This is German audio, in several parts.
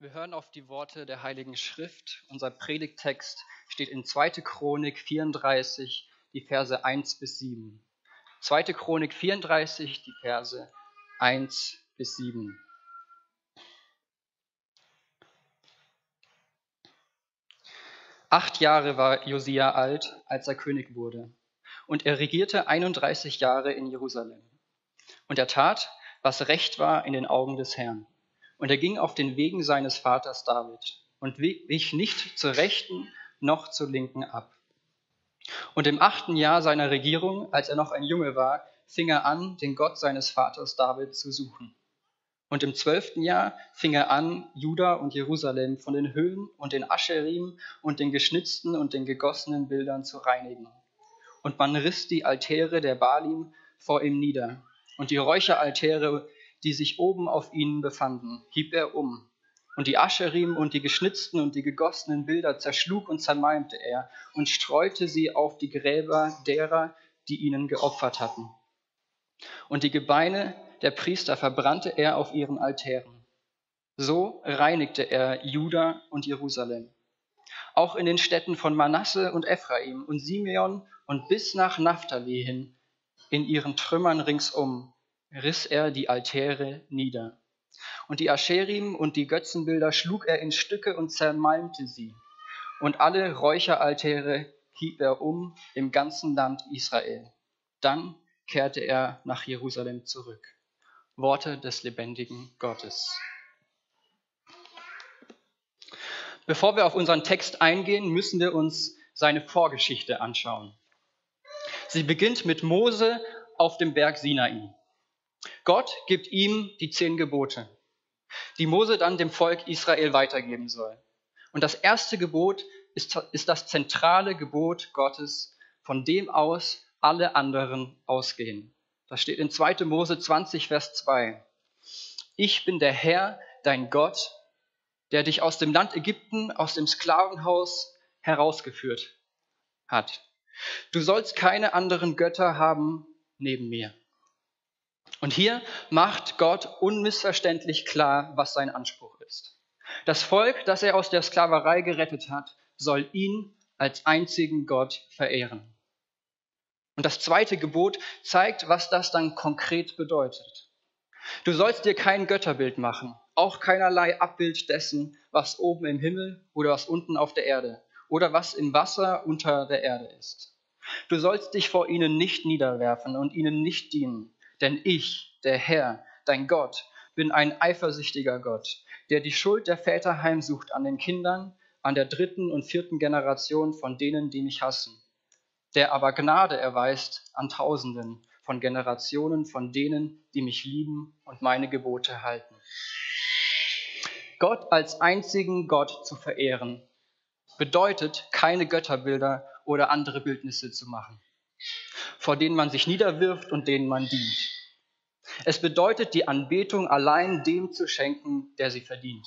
Wir hören auf die Worte der Heiligen Schrift. Unser Predigttext steht in 2. Chronik 34, die Verse 1 bis 7. 2. Chronik 34, die Verse 1 bis 7. Acht Jahre war Josia alt, als er König wurde, und er regierte 31 Jahre in Jerusalem. Und er tat, was recht war in den Augen des Herrn und er ging auf den Wegen seines Vaters David und wich nicht zur rechten noch zur linken ab. Und im achten Jahr seiner Regierung, als er noch ein Junge war, fing er an, den Gott seines Vaters David zu suchen. Und im zwölften Jahr fing er an, Juda und Jerusalem von den Höhen und den Ascherim und den geschnitzten und den gegossenen Bildern zu reinigen. Und man riss die Altäre der Balim vor ihm nieder und die Räucheraltäre die sich oben auf ihnen befanden, hieb er um. Und die Ascherim und die geschnitzten und die gegossenen Bilder zerschlug und zermalmte er und streute sie auf die Gräber derer, die ihnen geopfert hatten. Und die Gebeine der Priester verbrannte er auf ihren Altären. So reinigte er Juda und Jerusalem. Auch in den Städten von Manasse und Ephraim und Simeon und bis nach Naphtali hin, in ihren Trümmern ringsum, riss er die Altäre nieder. Und die Ascherim und die Götzenbilder schlug er in Stücke und zermalmte sie. Und alle Räucheraltäre hieb er um im ganzen Land Israel. Dann kehrte er nach Jerusalem zurück. Worte des lebendigen Gottes. Bevor wir auf unseren Text eingehen, müssen wir uns seine Vorgeschichte anschauen. Sie beginnt mit Mose auf dem Berg Sinai. Gott gibt ihm die zehn Gebote, die Mose dann dem Volk Israel weitergeben soll. Und das erste Gebot ist, ist das zentrale Gebot Gottes, von dem aus alle anderen ausgehen. Das steht in 2. Mose 20, Vers 2. Ich bin der Herr, dein Gott, der dich aus dem Land Ägypten, aus dem Sklavenhaus herausgeführt hat. Du sollst keine anderen Götter haben neben mir. Und hier macht Gott unmissverständlich klar, was sein Anspruch ist. Das Volk, das er aus der Sklaverei gerettet hat, soll ihn als einzigen Gott verehren. Und das zweite Gebot zeigt, was das dann konkret bedeutet. Du sollst dir kein Götterbild machen, auch keinerlei Abbild dessen, was oben im Himmel oder was unten auf der Erde oder was im Wasser unter der Erde ist. Du sollst dich vor ihnen nicht niederwerfen und ihnen nicht dienen, denn ich, der Herr, dein Gott, bin ein eifersüchtiger Gott, der die Schuld der Väter heimsucht an den Kindern, an der dritten und vierten Generation von denen, die mich hassen, der aber Gnade erweist an Tausenden von Generationen von denen, die mich lieben und meine Gebote halten. Gott als einzigen Gott zu verehren, bedeutet, keine Götterbilder oder andere Bildnisse zu machen vor denen man sich niederwirft und denen man dient. Es bedeutet, die Anbetung allein dem zu schenken, der sie verdient.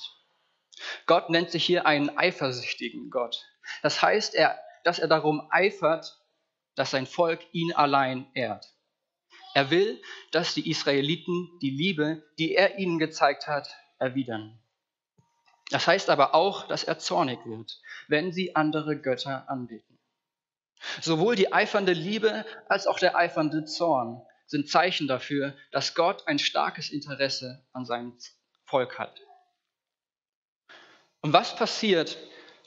Gott nennt sich hier einen eifersüchtigen Gott. Das heißt, er, dass er darum eifert, dass sein Volk ihn allein ehrt. Er will, dass die Israeliten die Liebe, die er ihnen gezeigt hat, erwidern. Das heißt aber auch, dass er zornig wird, wenn sie andere Götter anbeten. Sowohl die eifernde Liebe als auch der eifernde Zorn sind Zeichen dafür, dass Gott ein starkes Interesse an seinem Volk hat. Und was passiert,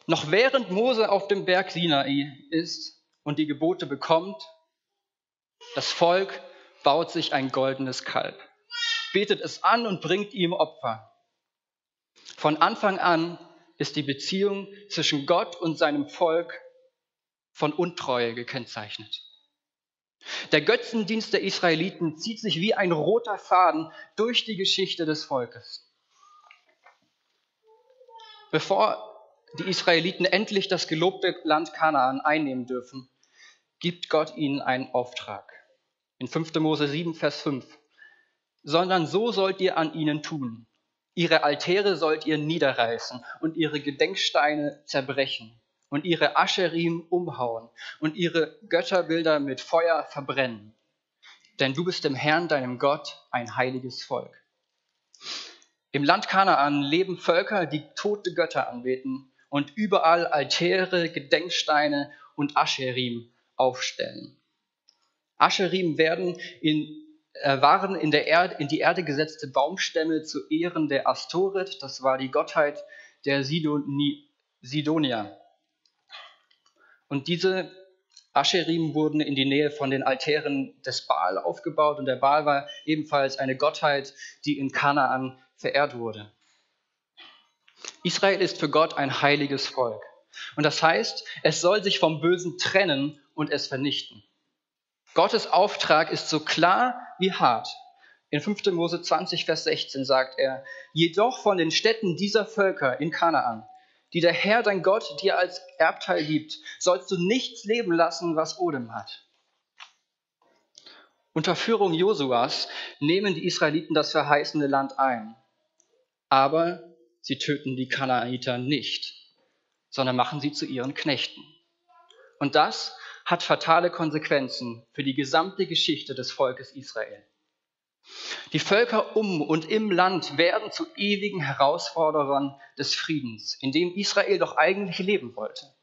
noch während Mose auf dem Berg Sinai ist und die Gebote bekommt? Das Volk baut sich ein goldenes Kalb, betet es an und bringt ihm Opfer. Von Anfang an ist die Beziehung zwischen Gott und seinem Volk von Untreue gekennzeichnet. Der Götzendienst der Israeliten zieht sich wie ein roter Faden durch die Geschichte des Volkes. Bevor die Israeliten endlich das gelobte Land Kanaan einnehmen dürfen, gibt Gott ihnen einen Auftrag. In 5. Mose 7, Vers 5. Sondern so sollt ihr an ihnen tun. Ihre Altäre sollt ihr niederreißen und ihre Gedenksteine zerbrechen und ihre Ascherim umhauen und ihre Götterbilder mit Feuer verbrennen. Denn du bist dem Herrn, deinem Gott, ein heiliges Volk. Im Land Kanaan leben Völker, die tote Götter anbeten und überall Altäre, Gedenksteine und Ascherim aufstellen. Ascherim werden in, äh, waren in, der Erde, in die Erde gesetzte Baumstämme zu Ehren der Astorit, das war die Gottheit der Sidoni, Sidonia. Und diese Ascherim wurden in die Nähe von den Altären des Baal aufgebaut und der Baal war ebenfalls eine Gottheit, die in Kanaan verehrt wurde. Israel ist für Gott ein heiliges Volk. Und das heißt, es soll sich vom Bösen trennen und es vernichten. Gottes Auftrag ist so klar wie hart. In 5. Mose 20, Vers 16 sagt er, jedoch von den Städten dieser Völker in Kanaan, die der Herr dein Gott dir als Erbteil gibt, sollst du nichts leben lassen, was Odem hat. Unter Führung Josuas nehmen die Israeliten das verheißene Land ein. Aber sie töten die Kanaaniter nicht, sondern machen sie zu ihren Knechten. Und das hat fatale Konsequenzen für die gesamte Geschichte des Volkes Israel. Die Völker um und im Land werden zu ewigen Herausforderern des Friedens, in dem Israel doch eigentlich leben wollte.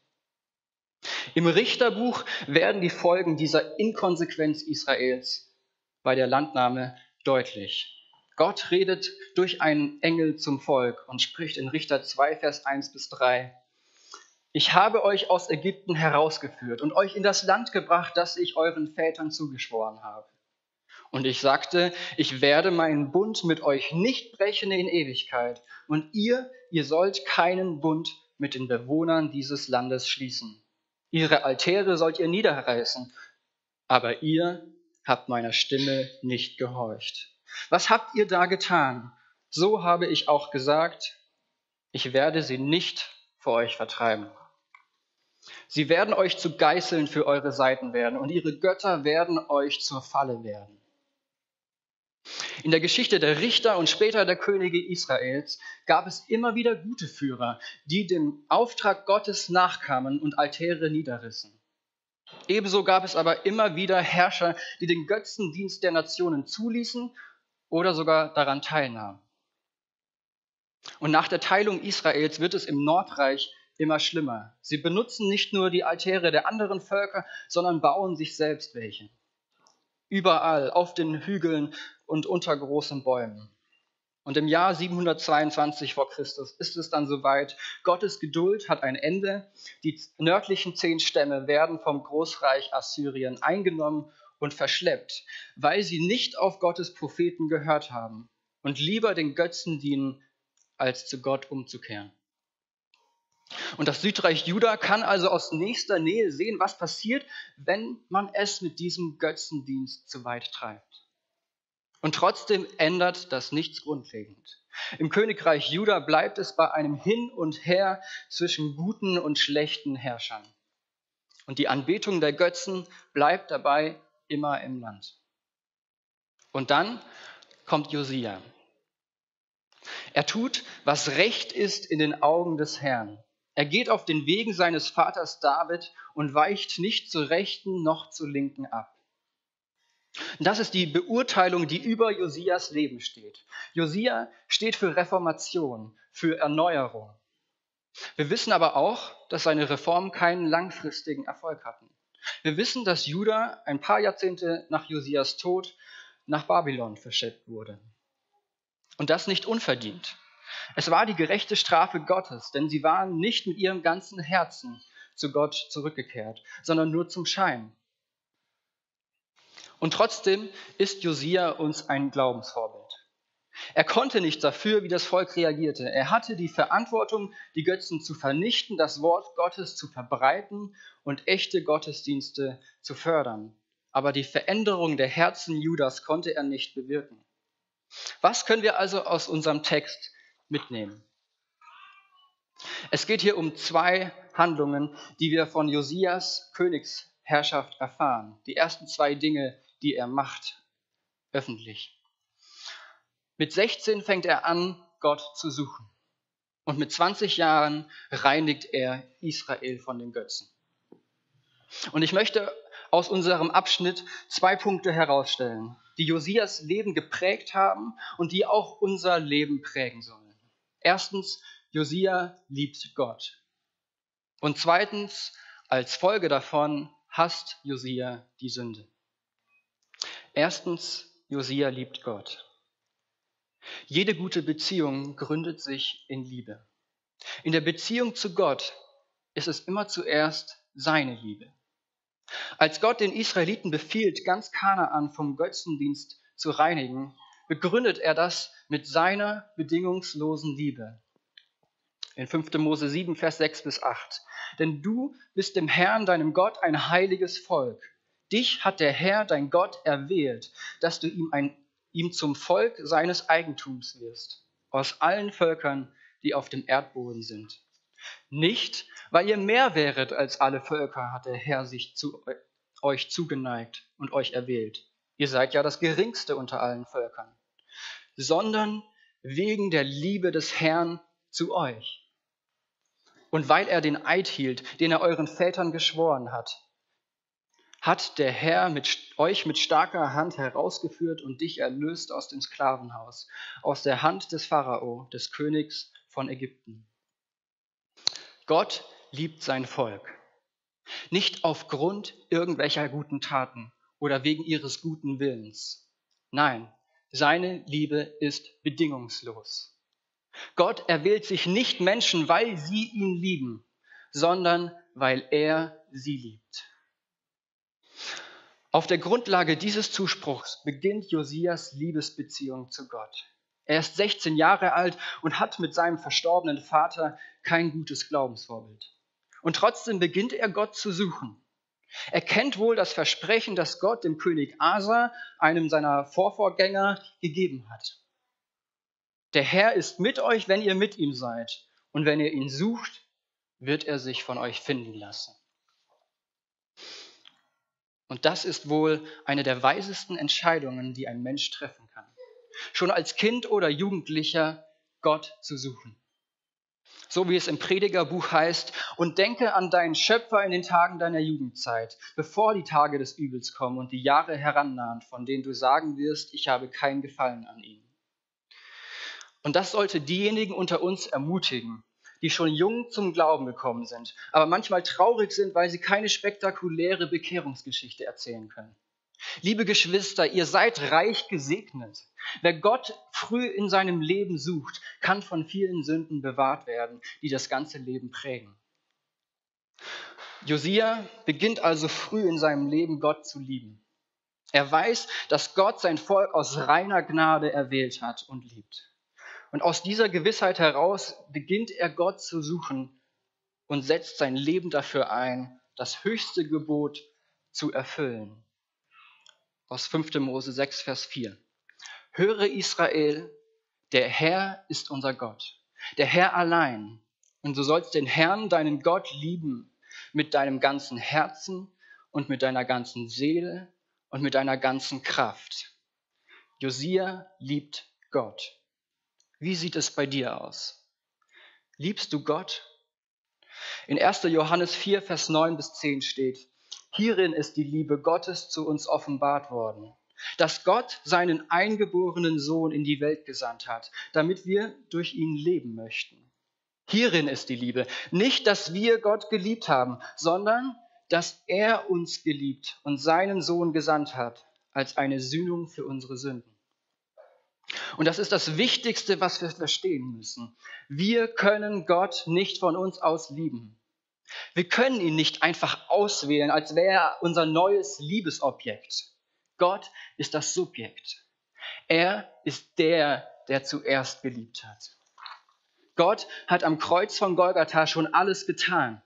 Im Richterbuch werden die Folgen dieser Inkonsequenz Israels bei der Landnahme deutlich. Gott redet durch einen Engel zum Volk und spricht in Richter 2, Vers 1 bis 3. Ich habe euch aus Ägypten herausgeführt und euch in das Land gebracht, das ich euren Vätern zugeschworen habe. Und ich sagte, ich werde meinen Bund mit euch nicht brechen in Ewigkeit. Und ihr, ihr sollt keinen Bund mit den Bewohnern dieses Landes schließen. Ihre Altäre sollt ihr niederreißen. Aber ihr habt meiner Stimme nicht gehorcht. Was habt ihr da getan? So habe ich auch gesagt, ich werde sie nicht vor euch vertreiben. Sie werden euch zu Geißeln für eure Seiten werden und ihre Götter werden euch zur Falle werden. In der Geschichte der Richter und später der Könige Israels gab es immer wieder gute Führer, die dem Auftrag Gottes nachkamen und Altäre niederrissen. Ebenso gab es aber immer wieder Herrscher, die den Götzendienst der Nationen zuließen oder sogar daran teilnahmen. Und nach der Teilung Israels wird es im Nordreich immer schlimmer. Sie benutzen nicht nur die Altäre der anderen Völker, sondern bauen sich selbst welche. Überall, auf den Hügeln und unter großen Bäumen. Und im Jahr 722 vor Christus ist es dann soweit. Gottes Geduld hat ein Ende. Die nördlichen zehn Stämme werden vom Großreich Assyrien eingenommen und verschleppt, weil sie nicht auf Gottes Propheten gehört haben und lieber den Götzen dienen, als zu Gott umzukehren. Und das Südreich Juda kann also aus nächster Nähe sehen, was passiert, wenn man es mit diesem Götzendienst zu weit treibt. Und trotzdem ändert das nichts grundlegend. Im Königreich Juda bleibt es bei einem Hin und Her zwischen guten und schlechten Herrschern. Und die Anbetung der Götzen bleibt dabei immer im Land. Und dann kommt Josia. Er tut, was recht ist in den Augen des Herrn. Er geht auf den Wegen seines Vaters David und weicht nicht zur Rechten noch zur Linken ab. Das ist die Beurteilung, die über Josias Leben steht. Josia steht für Reformation, für Erneuerung. Wir wissen aber auch, dass seine Reformen keinen langfristigen Erfolg hatten. Wir wissen, dass Juda ein paar Jahrzehnte nach Josias Tod nach Babylon verschleppt wurde. Und das nicht unverdient. Es war die gerechte Strafe Gottes, denn sie waren nicht mit ihrem ganzen Herzen zu Gott zurückgekehrt, sondern nur zum Schein. Und trotzdem ist Josia uns ein Glaubensvorbild. Er konnte nichts dafür, wie das Volk reagierte. Er hatte die Verantwortung, die Götzen zu vernichten, das Wort Gottes zu verbreiten und echte Gottesdienste zu fördern. Aber die Veränderung der Herzen Judas konnte er nicht bewirken. Was können wir also aus unserem Text mitnehmen. Es geht hier um zwei Handlungen, die wir von Josias Königsherrschaft erfahren. Die ersten zwei Dinge, die er macht, öffentlich. Mit 16 fängt er an, Gott zu suchen. Und mit 20 Jahren reinigt er Israel von den Götzen. Und ich möchte aus unserem Abschnitt zwei Punkte herausstellen. die Josias Leben geprägt haben und die auch unser Leben prägen sollen. Erstens, Josia liebt Gott. Und zweitens, als Folge davon hasst Josia die Sünde. Erstens, Josia liebt Gott. Jede gute Beziehung gründet sich in Liebe. In der Beziehung zu Gott ist es immer zuerst seine Liebe. Als Gott den Israeliten befiehlt, ganz Kanaan vom Götzendienst zu reinigen, begründet er das mit seiner bedingungslosen Liebe. In 5. Mose 7, Vers 6 bis 8. Denn du bist dem Herrn, deinem Gott, ein heiliges Volk. Dich hat der Herr, dein Gott, erwählt, dass du ihm, ein, ihm zum Volk seines Eigentums wirst, aus allen Völkern, die auf dem Erdboden sind. Nicht, weil ihr mehr wäret als alle Völker, hat der Herr sich zu euch zugeneigt und euch erwählt. Ihr seid ja das geringste unter allen Völkern, sondern wegen der Liebe des Herrn zu euch. Und weil er den Eid hielt, den er euren Vätern geschworen hat, hat der Herr mit, euch mit starker Hand herausgeführt und dich erlöst aus dem Sklavenhaus, aus der Hand des Pharao, des Königs von Ägypten. Gott liebt sein Volk. Nicht aufgrund irgendwelcher guten Taten oder wegen ihres guten Willens. Nein, seine Liebe ist bedingungslos. Gott erwählt sich nicht Menschen, weil sie ihn lieben, sondern weil er sie liebt. Auf der Grundlage dieses Zuspruchs beginnt Josias Liebesbeziehung zu Gott. Er ist 16 Jahre alt und hat mit seinem verstorbenen Vater kein gutes Glaubensvorbild. Und trotzdem beginnt er Gott zu suchen. Er kennt wohl das Versprechen, das Gott dem König Asa, einem seiner Vorvorgänger, gegeben hat. Der Herr ist mit euch, wenn ihr mit ihm seid. Und wenn ihr ihn sucht, wird er sich von euch finden lassen. Und das ist wohl eine der weisesten Entscheidungen, die ein Mensch treffen kann schon als Kind oder Jugendlicher Gott zu suchen. So wie es im Predigerbuch heißt, und denke an deinen Schöpfer in den Tagen deiner Jugendzeit, bevor die Tage des Übels kommen und die Jahre herannahen, von denen du sagen wirst, ich habe kein Gefallen an ihnen. Und das sollte diejenigen unter uns ermutigen, die schon jung zum Glauben gekommen sind, aber manchmal traurig sind, weil sie keine spektakuläre Bekehrungsgeschichte erzählen können. Liebe Geschwister, ihr seid reich gesegnet. Wer Gott früh in seinem Leben sucht, kann von vielen Sünden bewahrt werden, die das ganze Leben prägen. Josia beginnt also früh in seinem Leben Gott zu lieben. Er weiß, dass Gott sein Volk aus reiner Gnade erwählt hat und liebt. Und aus dieser Gewissheit heraus beginnt er Gott zu suchen und setzt sein Leben dafür ein, das höchste Gebot zu erfüllen aus 5. Mose 6, Vers 4. Höre Israel, der Herr ist unser Gott, der Herr allein. Und du sollst den Herrn, deinen Gott, lieben mit deinem ganzen Herzen und mit deiner ganzen Seele und mit deiner ganzen Kraft. Josia liebt Gott. Wie sieht es bei dir aus? Liebst du Gott? In 1. Johannes 4, Vers 9 bis 10 steht, Hierin ist die Liebe Gottes zu uns offenbart worden, dass Gott seinen eingeborenen Sohn in die Welt gesandt hat, damit wir durch ihn leben möchten. Hierin ist die Liebe, nicht, dass wir Gott geliebt haben, sondern dass er uns geliebt und seinen Sohn gesandt hat als eine Sühnung für unsere Sünden. Und das ist das Wichtigste, was wir verstehen müssen. Wir können Gott nicht von uns aus lieben. Wir können ihn nicht einfach auswählen, als wäre er unser neues Liebesobjekt. Gott ist das Subjekt. Er ist der, der zuerst geliebt hat. Gott hat am Kreuz von Golgatha schon alles getan.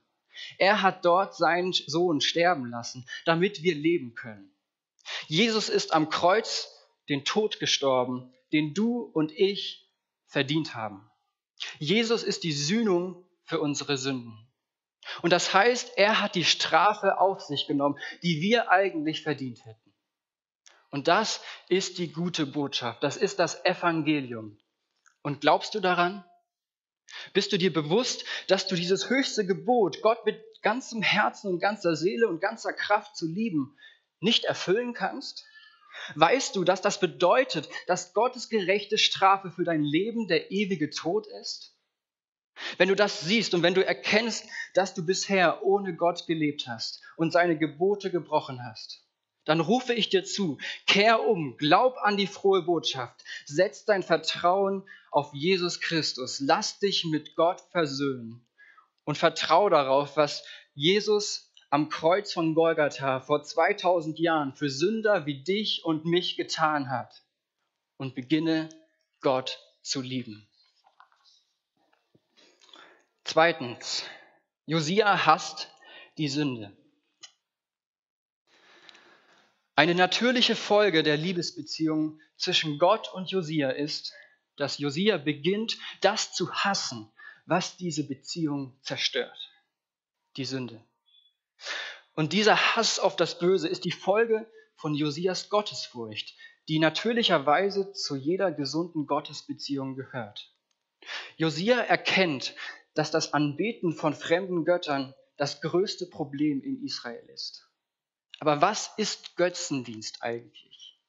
Er hat dort seinen Sohn sterben lassen, damit wir leben können. Jesus ist am Kreuz den Tod gestorben, den du und ich verdient haben. Jesus ist die Sühnung für unsere Sünden. Und das heißt, er hat die Strafe auf sich genommen, die wir eigentlich verdient hätten. Und das ist die gute Botschaft, das ist das Evangelium. Und glaubst du daran? Bist du dir bewusst, dass du dieses höchste Gebot, Gott mit ganzem Herzen und ganzer Seele und ganzer Kraft zu lieben, nicht erfüllen kannst? Weißt du, dass das bedeutet, dass Gottes gerechte Strafe für dein Leben der ewige Tod ist? Wenn du das siehst und wenn du erkennst, dass du bisher ohne Gott gelebt hast und seine Gebote gebrochen hast, dann rufe ich dir zu, kehr um, glaub an die frohe Botschaft, setz dein Vertrauen auf Jesus Christus, lass dich mit Gott versöhnen und vertrau darauf, was Jesus am Kreuz von Golgatha vor 2000 Jahren für Sünder wie dich und mich getan hat und beginne Gott zu lieben. Zweitens, Josia hasst die Sünde. Eine natürliche Folge der Liebesbeziehung zwischen Gott und Josia ist, dass Josia beginnt, das zu hassen, was diese Beziehung zerstört. Die Sünde. Und dieser Hass auf das Böse ist die Folge von Josias Gottesfurcht, die natürlicherweise zu jeder gesunden Gottesbeziehung gehört. Josia erkennt, dass das Anbeten von fremden Göttern das größte Problem in Israel ist. Aber was ist Götzendienst eigentlich?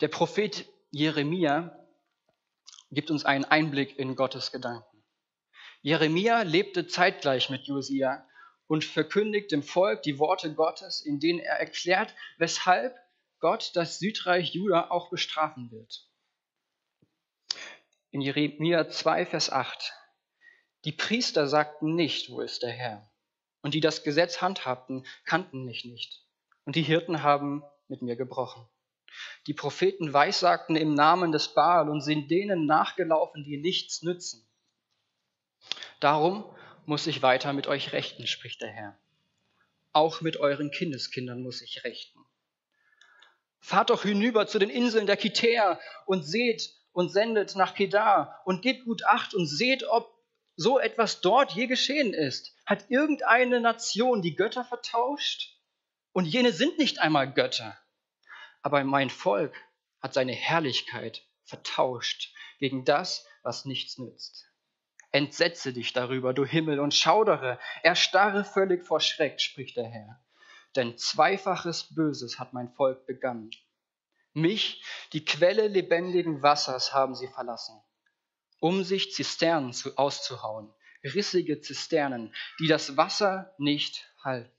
Der Prophet Jeremia gibt uns einen Einblick in Gottes Gedanken. Jeremia lebte zeitgleich mit Josia und verkündigt dem Volk die Worte Gottes, in denen er erklärt, weshalb Gott das Südreich Juda auch bestrafen wird. In Jeremia 2, Vers 8 die Priester sagten nicht, wo ist der Herr? Und die das Gesetz handhabten, kannten mich nicht. Und die Hirten haben mit mir gebrochen. Die Propheten weissagten im Namen des Baal und sind denen nachgelaufen, die nichts nützen. Darum muss ich weiter mit euch rechten, spricht der Herr. Auch mit euren Kindeskindern muss ich rechten. Fahrt doch hinüber zu den Inseln der Kitäer und seht und sendet nach Kedar und gebt gut Acht und seht, ob so etwas dort je geschehen ist? Hat irgendeine Nation die Götter vertauscht? Und jene sind nicht einmal Götter. Aber mein Volk hat seine Herrlichkeit vertauscht gegen das, was nichts nützt. Entsetze dich darüber, du Himmel, und schaudere, erstarre völlig vor Schreck, spricht der Herr. Denn zweifaches Böses hat mein Volk begangen. Mich, die Quelle lebendigen Wassers, haben sie verlassen um sich Zisternen zu, auszuhauen, rissige Zisternen, die das Wasser nicht halten.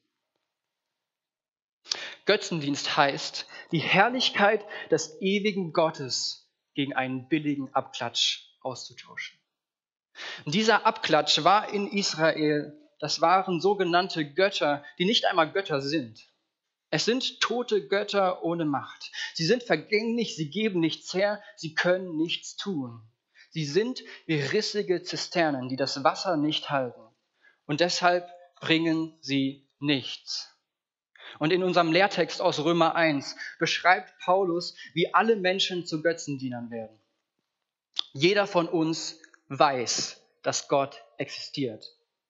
Götzendienst heißt, die Herrlichkeit des ewigen Gottes gegen einen billigen Abklatsch auszutauschen. Dieser Abklatsch war in Israel, das waren sogenannte Götter, die nicht einmal Götter sind. Es sind tote Götter ohne Macht. Sie sind vergänglich, sie geben nichts her, sie können nichts tun. Sie sind wie rissige Zisternen, die das Wasser nicht halten. Und deshalb bringen sie nichts. Und in unserem Lehrtext aus Römer 1 beschreibt Paulus, wie alle Menschen zu Götzendienern werden. Jeder von uns weiß, dass Gott existiert.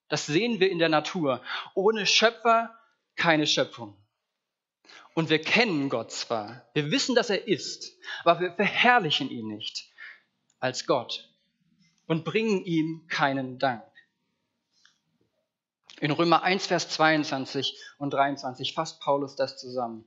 Das sehen wir in der Natur. Ohne Schöpfer keine Schöpfung. Und wir kennen Gott zwar, wir wissen, dass er ist, aber wir verherrlichen ihn nicht als Gott und bringen ihm keinen Dank. In Römer 1, Vers 22 und 23 fasst Paulus das zusammen.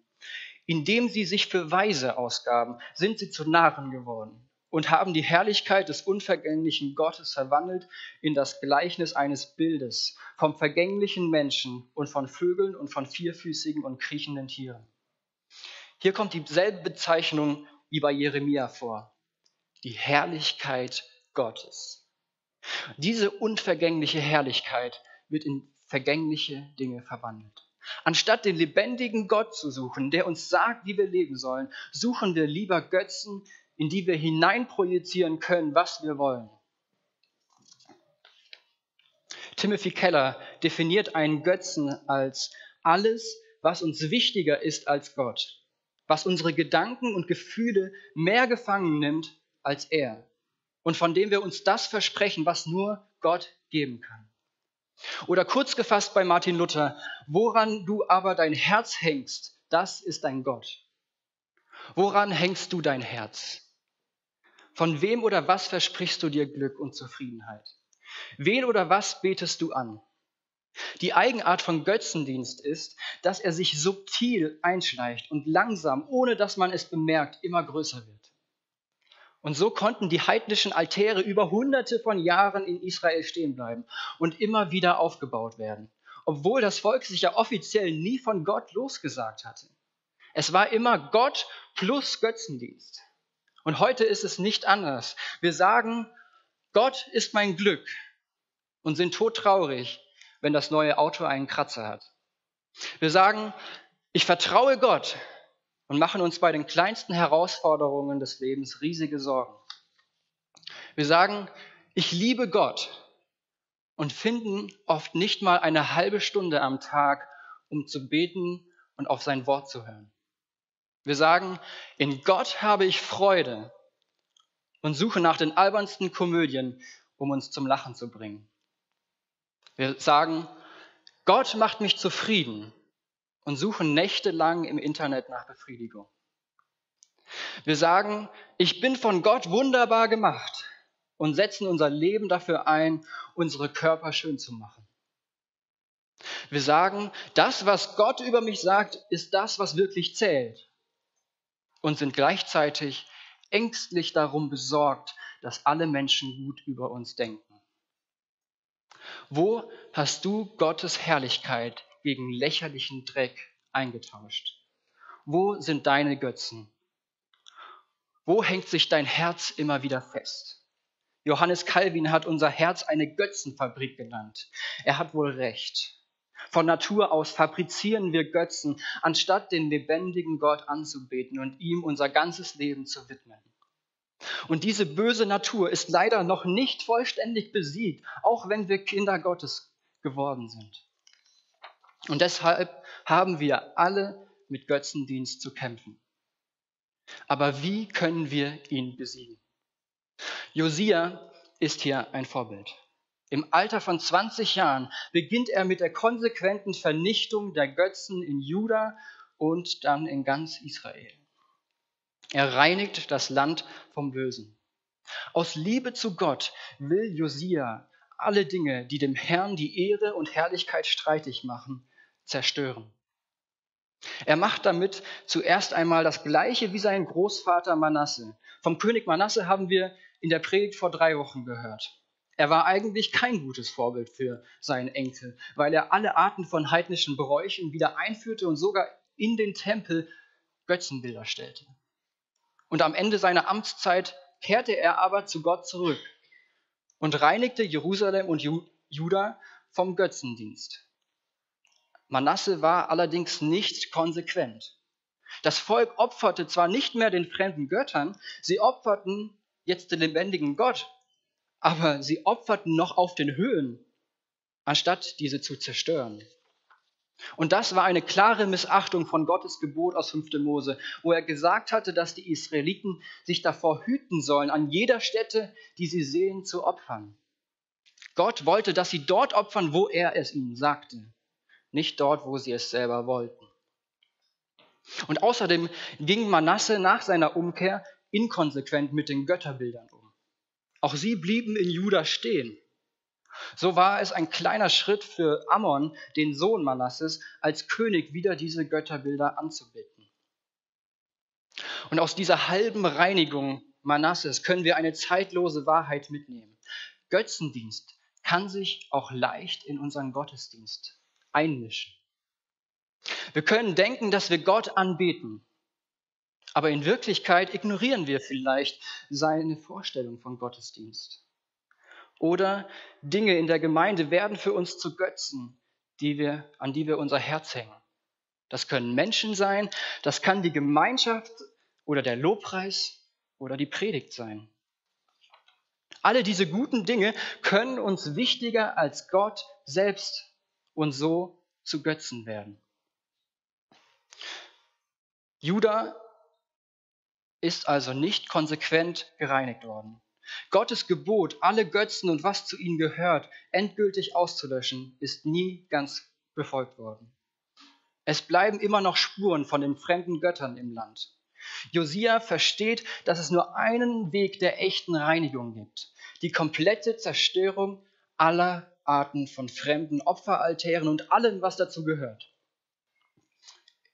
Indem sie sich für Weise ausgaben, sind sie zu Narren geworden und haben die Herrlichkeit des unvergänglichen Gottes verwandelt in das Gleichnis eines Bildes vom vergänglichen Menschen und von Vögeln und von vierfüßigen und kriechenden Tieren. Hier kommt dieselbe Bezeichnung wie bei Jeremia vor die Herrlichkeit Gottes. Diese unvergängliche Herrlichkeit wird in vergängliche Dinge verwandelt. Anstatt den lebendigen Gott zu suchen, der uns sagt, wie wir leben sollen, suchen wir lieber Götzen, in die wir hineinprojizieren können, was wir wollen. Timothy Keller definiert einen Götzen als alles, was uns wichtiger ist als Gott, was unsere Gedanken und Gefühle mehr gefangen nimmt als er und von dem wir uns das versprechen, was nur Gott geben kann. Oder kurz gefasst bei Martin Luther, woran du aber dein Herz hängst, das ist dein Gott. Woran hängst du dein Herz? Von wem oder was versprichst du dir Glück und Zufriedenheit? Wen oder was betest du an? Die Eigenart von Götzendienst ist, dass er sich subtil einschleicht und langsam, ohne dass man es bemerkt, immer größer wird. Und so konnten die heidnischen Altäre über hunderte von Jahren in Israel stehen bleiben und immer wieder aufgebaut werden, obwohl das Volk sich ja offiziell nie von Gott losgesagt hatte. Es war immer Gott plus Götzendienst. Und heute ist es nicht anders. Wir sagen, Gott ist mein Glück und sind todtraurig, wenn das neue Auto einen Kratzer hat. Wir sagen, ich vertraue Gott und machen uns bei den kleinsten Herausforderungen des Lebens riesige Sorgen. Wir sagen, ich liebe Gott und finden oft nicht mal eine halbe Stunde am Tag, um zu beten und auf sein Wort zu hören. Wir sagen, in Gott habe ich Freude und suche nach den albernsten Komödien, um uns zum Lachen zu bringen. Wir sagen, Gott macht mich zufrieden und suchen nächtelang im Internet nach Befriedigung. Wir sagen, ich bin von Gott wunderbar gemacht und setzen unser Leben dafür ein, unsere Körper schön zu machen. Wir sagen, das, was Gott über mich sagt, ist das, was wirklich zählt und sind gleichzeitig ängstlich darum besorgt, dass alle Menschen gut über uns denken. Wo hast du Gottes Herrlichkeit gegen lächerlichen Dreck eingetauscht? Wo sind deine Götzen? Wo hängt sich dein Herz immer wieder fest? Johannes Calvin hat unser Herz eine Götzenfabrik genannt. Er hat wohl recht. Von Natur aus fabrizieren wir Götzen, anstatt den lebendigen Gott anzubeten und ihm unser ganzes Leben zu widmen. Und diese böse Natur ist leider noch nicht vollständig besiegt, auch wenn wir Kinder Gottes geworden sind. Und deshalb haben wir alle mit Götzendienst zu kämpfen. Aber wie können wir ihn besiegen? Josia ist hier ein Vorbild. Im Alter von 20 Jahren beginnt er mit der konsequenten Vernichtung der Götzen in Juda und dann in ganz Israel. Er reinigt das Land vom Bösen. Aus Liebe zu Gott will Josia alle Dinge, die dem Herrn die Ehre und Herrlichkeit streitig machen, zerstören. Er macht damit zuerst einmal das Gleiche wie sein Großvater Manasse. Vom König Manasse haben wir in der Predigt vor drei Wochen gehört. Er war eigentlich kein gutes Vorbild für seinen Enkel, weil er alle Arten von heidnischen Bräuchen wieder einführte und sogar in den Tempel Götzenbilder stellte. Und am Ende seiner Amtszeit kehrte er aber zu Gott zurück und reinigte Jerusalem und Juda vom Götzendienst. Manasse war allerdings nicht konsequent. Das Volk opferte zwar nicht mehr den fremden Göttern, sie opferten jetzt den lebendigen Gott, aber sie opferten noch auf den Höhen, anstatt diese zu zerstören. Und das war eine klare Missachtung von Gottes Gebot aus 5. Mose, wo er gesagt hatte, dass die Israeliten sich davor hüten sollen, an jeder Stätte, die sie sehen, zu opfern. Gott wollte, dass sie dort opfern, wo er es ihnen sagte, nicht dort, wo sie es selber wollten. Und außerdem ging Manasse nach seiner Umkehr inkonsequent mit den Götterbildern. Auch sie blieben in Juda stehen. So war es ein kleiner Schritt für Ammon, den Sohn Manasses, als König wieder diese Götterbilder anzubeten. Und aus dieser halben Reinigung Manasses können wir eine zeitlose Wahrheit mitnehmen. Götzendienst kann sich auch leicht in unseren Gottesdienst einmischen. Wir können denken, dass wir Gott anbeten, aber in Wirklichkeit ignorieren wir vielleicht seine Vorstellung von Gottesdienst. Oder Dinge in der Gemeinde werden für uns zu Götzen, die wir, an die wir unser Herz hängen. Das können Menschen sein, das kann die Gemeinschaft oder der Lobpreis oder die Predigt sein. Alle diese guten Dinge können uns wichtiger als Gott selbst und so zu Götzen werden. Judah ist also nicht konsequent gereinigt worden. Gottes Gebot, alle Götzen und was zu ihnen gehört, endgültig auszulöschen, ist nie ganz befolgt worden. Es bleiben immer noch Spuren von den fremden Göttern im Land. Josia versteht, dass es nur einen Weg der echten Reinigung gibt. Die komplette Zerstörung aller Arten von fremden Opferaltären und allem, was dazu gehört.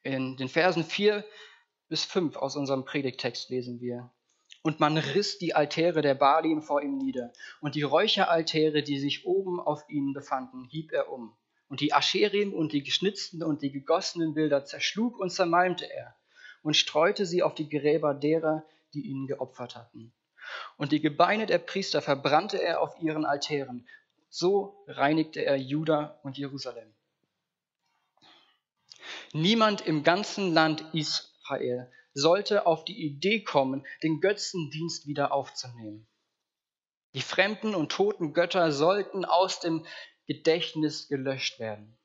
In den Versen 4 bis 5 aus unserem Predigtext lesen wir. Und man riss die Altäre der Balien vor ihm nieder, und die Räucheraltäre, die sich oben auf ihnen befanden, hieb er um. Und die Ascherim und die geschnitzten und die gegossenen Bilder zerschlug und zermalmte er und streute sie auf die Gräber derer, die ihn geopfert hatten. Und die Gebeine der Priester verbrannte er auf ihren Altären. So reinigte er Juda und Jerusalem. Niemand im ganzen Land Israel sollte auf die Idee kommen, den Götzendienst wieder aufzunehmen. Die fremden und toten Götter sollten aus dem Gedächtnis gelöscht werden.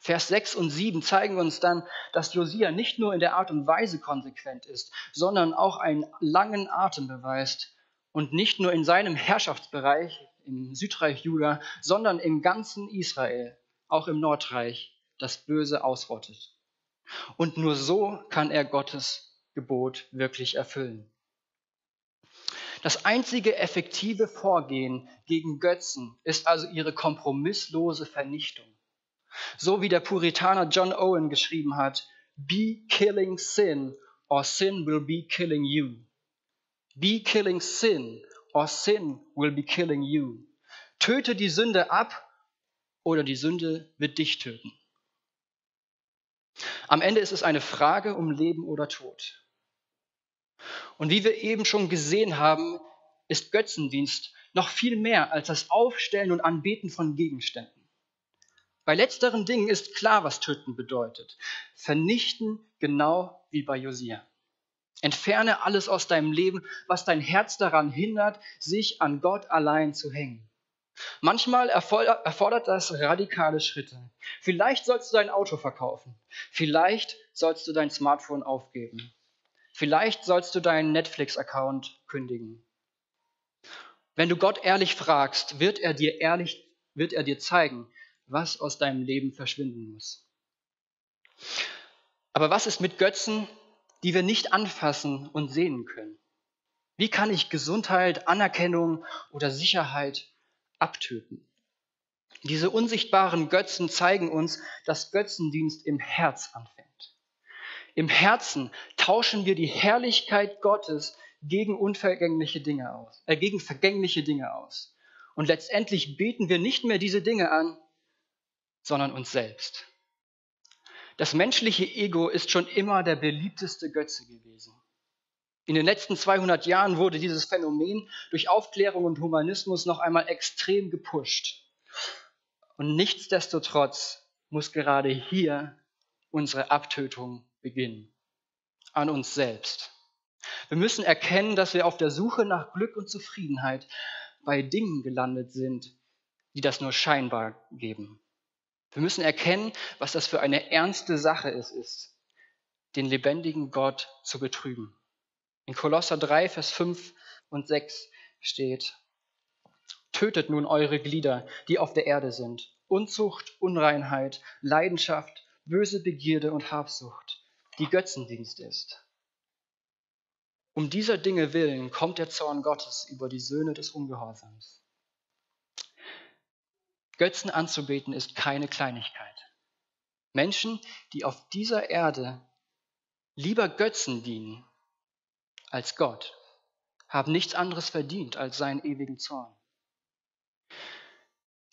Vers 6 und 7 zeigen uns dann, dass Josia nicht nur in der Art und Weise konsequent ist, sondern auch einen langen Atem beweist und nicht nur in seinem Herrschaftsbereich im Südreich Juda, sondern im ganzen Israel, auch im Nordreich, das Böse ausrottet. Und nur so kann er Gottes Gebot wirklich erfüllen. Das einzige effektive Vorgehen gegen Götzen ist also ihre kompromisslose Vernichtung. So wie der Puritaner John Owen geschrieben hat, Be killing sin or sin will be killing you. Be killing sin or sin will be killing you. Töte die Sünde ab oder die Sünde wird dich töten. Am Ende ist es eine Frage um Leben oder Tod. Und wie wir eben schon gesehen haben, ist Götzendienst noch viel mehr als das Aufstellen und Anbeten von Gegenständen. Bei letzteren Dingen ist klar, was töten bedeutet. Vernichten genau wie bei Josia. Entferne alles aus deinem Leben, was dein Herz daran hindert, sich an Gott allein zu hängen. Manchmal erfordert das radikale Schritte. Vielleicht sollst du dein Auto verkaufen. Vielleicht sollst du dein Smartphone aufgeben. Vielleicht sollst du deinen Netflix-Account kündigen. Wenn du Gott ehrlich fragst, wird er dir ehrlich, wird er dir zeigen, was aus deinem Leben verschwinden muss. Aber was ist mit Götzen, die wir nicht anfassen und sehen können? Wie kann ich Gesundheit, Anerkennung oder Sicherheit abtöten? Diese unsichtbaren Götzen zeigen uns, dass Götzendienst im Herz anfängt. Im Herzen tauschen wir die Herrlichkeit Gottes gegen unvergängliche Dinge aus, äh, gegen vergängliche Dinge aus. Und letztendlich beten wir nicht mehr diese Dinge an, sondern uns selbst. Das menschliche Ego ist schon immer der beliebteste Götze gewesen. In den letzten 200 Jahren wurde dieses Phänomen durch Aufklärung und Humanismus noch einmal extrem gepusht. Und nichtsdestotrotz muss gerade hier unsere Abtötung beginnen. An uns selbst. Wir müssen erkennen, dass wir auf der Suche nach Glück und Zufriedenheit bei Dingen gelandet sind, die das nur scheinbar geben. Wir müssen erkennen, was das für eine ernste Sache es ist, den lebendigen Gott zu betrügen. In Kolosser 3, Vers 5 und 6 steht, Tötet nun eure Glieder, die auf der Erde sind, Unzucht, Unreinheit, Leidenschaft, böse Begierde und Habsucht, die Götzendienst ist. Um dieser Dinge willen kommt der Zorn Gottes über die Söhne des Ungehorsams. Götzen anzubeten ist keine Kleinigkeit. Menschen, die auf dieser Erde lieber Götzen dienen als Gott, haben nichts anderes verdient als seinen ewigen Zorn.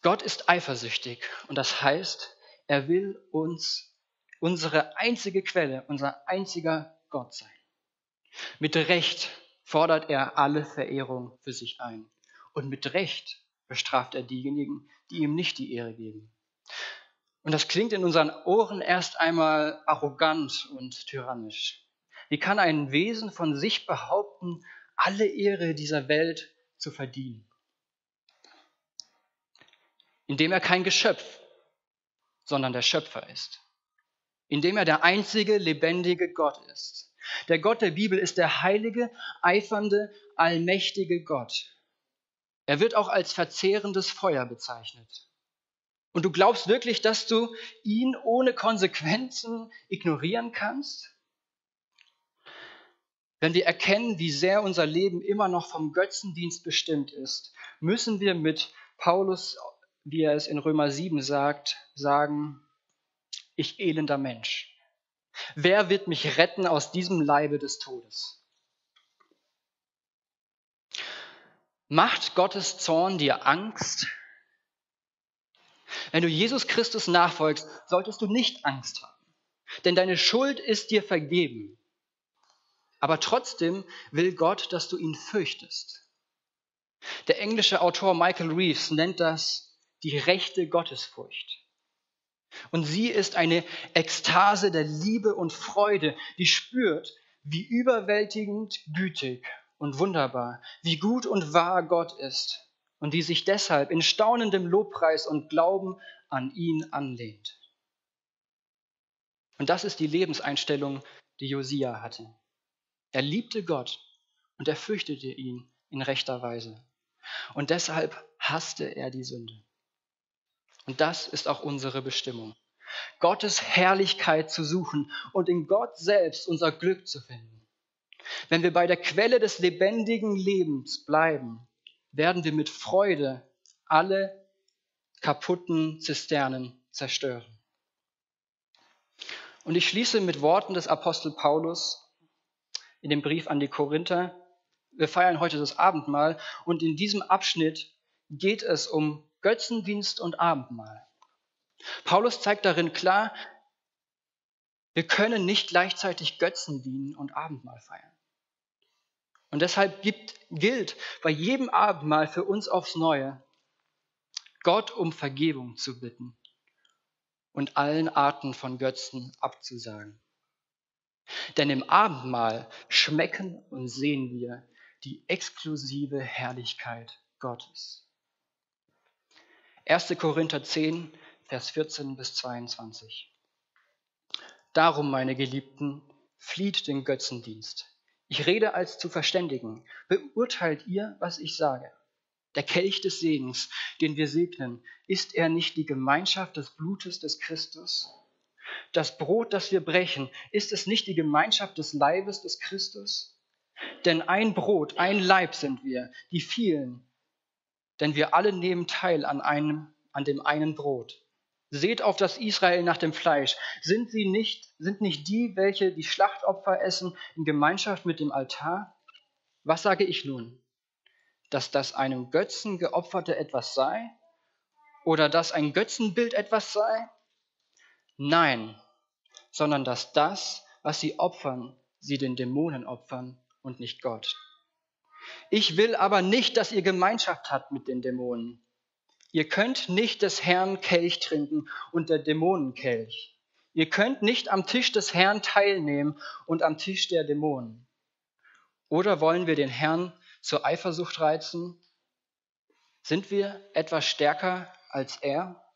Gott ist eifersüchtig und das heißt, er will uns unsere einzige Quelle, unser einziger Gott sein. Mit Recht fordert er alle Verehrung für sich ein. Und mit Recht bestraft er diejenigen, die ihm nicht die Ehre geben. Und das klingt in unseren Ohren erst einmal arrogant und tyrannisch. Wie kann ein Wesen von sich behaupten, alle Ehre dieser Welt zu verdienen? Indem er kein Geschöpf, sondern der Schöpfer ist. Indem er der einzige lebendige Gott ist. Der Gott der Bibel ist der heilige, eifernde, allmächtige Gott. Er wird auch als verzehrendes Feuer bezeichnet. Und du glaubst wirklich, dass du ihn ohne Konsequenzen ignorieren kannst? Wenn wir erkennen, wie sehr unser Leben immer noch vom Götzendienst bestimmt ist, müssen wir mit Paulus wie er es in Römer 7 sagt, sagen, ich elender Mensch. Wer wird mich retten aus diesem Leibe des Todes? Macht Gottes Zorn dir Angst? Wenn du Jesus Christus nachfolgst, solltest du nicht Angst haben, denn deine Schuld ist dir vergeben. Aber trotzdem will Gott, dass du ihn fürchtest. Der englische Autor Michael Reeves nennt das die rechte Gottesfurcht. Und sie ist eine Ekstase der Liebe und Freude, die spürt, wie überwältigend gütig und wunderbar, wie gut und wahr Gott ist und die sich deshalb in staunendem Lobpreis und Glauben an ihn anlehnt. Und das ist die Lebenseinstellung, die Josia hatte. Er liebte Gott und er fürchtete ihn in rechter Weise. Und deshalb hasste er die Sünde. Und das ist auch unsere Bestimmung. Gottes Herrlichkeit zu suchen und in Gott selbst unser Glück zu finden. Wenn wir bei der Quelle des lebendigen Lebens bleiben, werden wir mit Freude alle kaputten Zisternen zerstören. Und ich schließe mit Worten des Apostel Paulus in dem Brief an die Korinther. Wir feiern heute das Abendmahl und in diesem Abschnitt geht es um Götzendienst und Abendmahl. Paulus zeigt darin klar, wir können nicht gleichzeitig Götzen dienen und Abendmahl feiern. Und deshalb gibt, gilt bei jedem Abendmahl für uns aufs Neue, Gott um Vergebung zu bitten und allen Arten von Götzen abzusagen. Denn im Abendmahl schmecken und sehen wir die exklusive Herrlichkeit Gottes. 1. Korinther 10, Vers 14 bis 22. Darum, meine Geliebten, flieht den Götzendienst. Ich rede als zu Verständigen. Beurteilt ihr, was ich sage. Der Kelch des Segens, den wir segnen, ist er nicht die Gemeinschaft des Blutes des Christus? Das Brot, das wir brechen, ist es nicht die Gemeinschaft des Leibes des Christus? Denn ein Brot, ein Leib sind wir, die vielen, denn wir alle nehmen teil an einem, an dem einen Brot. Seht auf das Israel nach dem Fleisch. Sind sie nicht, sind nicht die, welche die Schlachtopfer essen, in Gemeinschaft mit dem Altar? Was sage ich nun? Dass das einem Götzen geopferte etwas sei? Oder dass ein Götzenbild etwas sei? Nein, sondern dass das, was sie opfern, sie den Dämonen opfern und nicht Gott. Ich will aber nicht, dass ihr Gemeinschaft habt mit den Dämonen. Ihr könnt nicht des Herrn Kelch trinken und der Dämonen Kelch. Ihr könnt nicht am Tisch des Herrn teilnehmen und am Tisch der Dämonen. Oder wollen wir den Herrn zur Eifersucht reizen? Sind wir etwas stärker als er?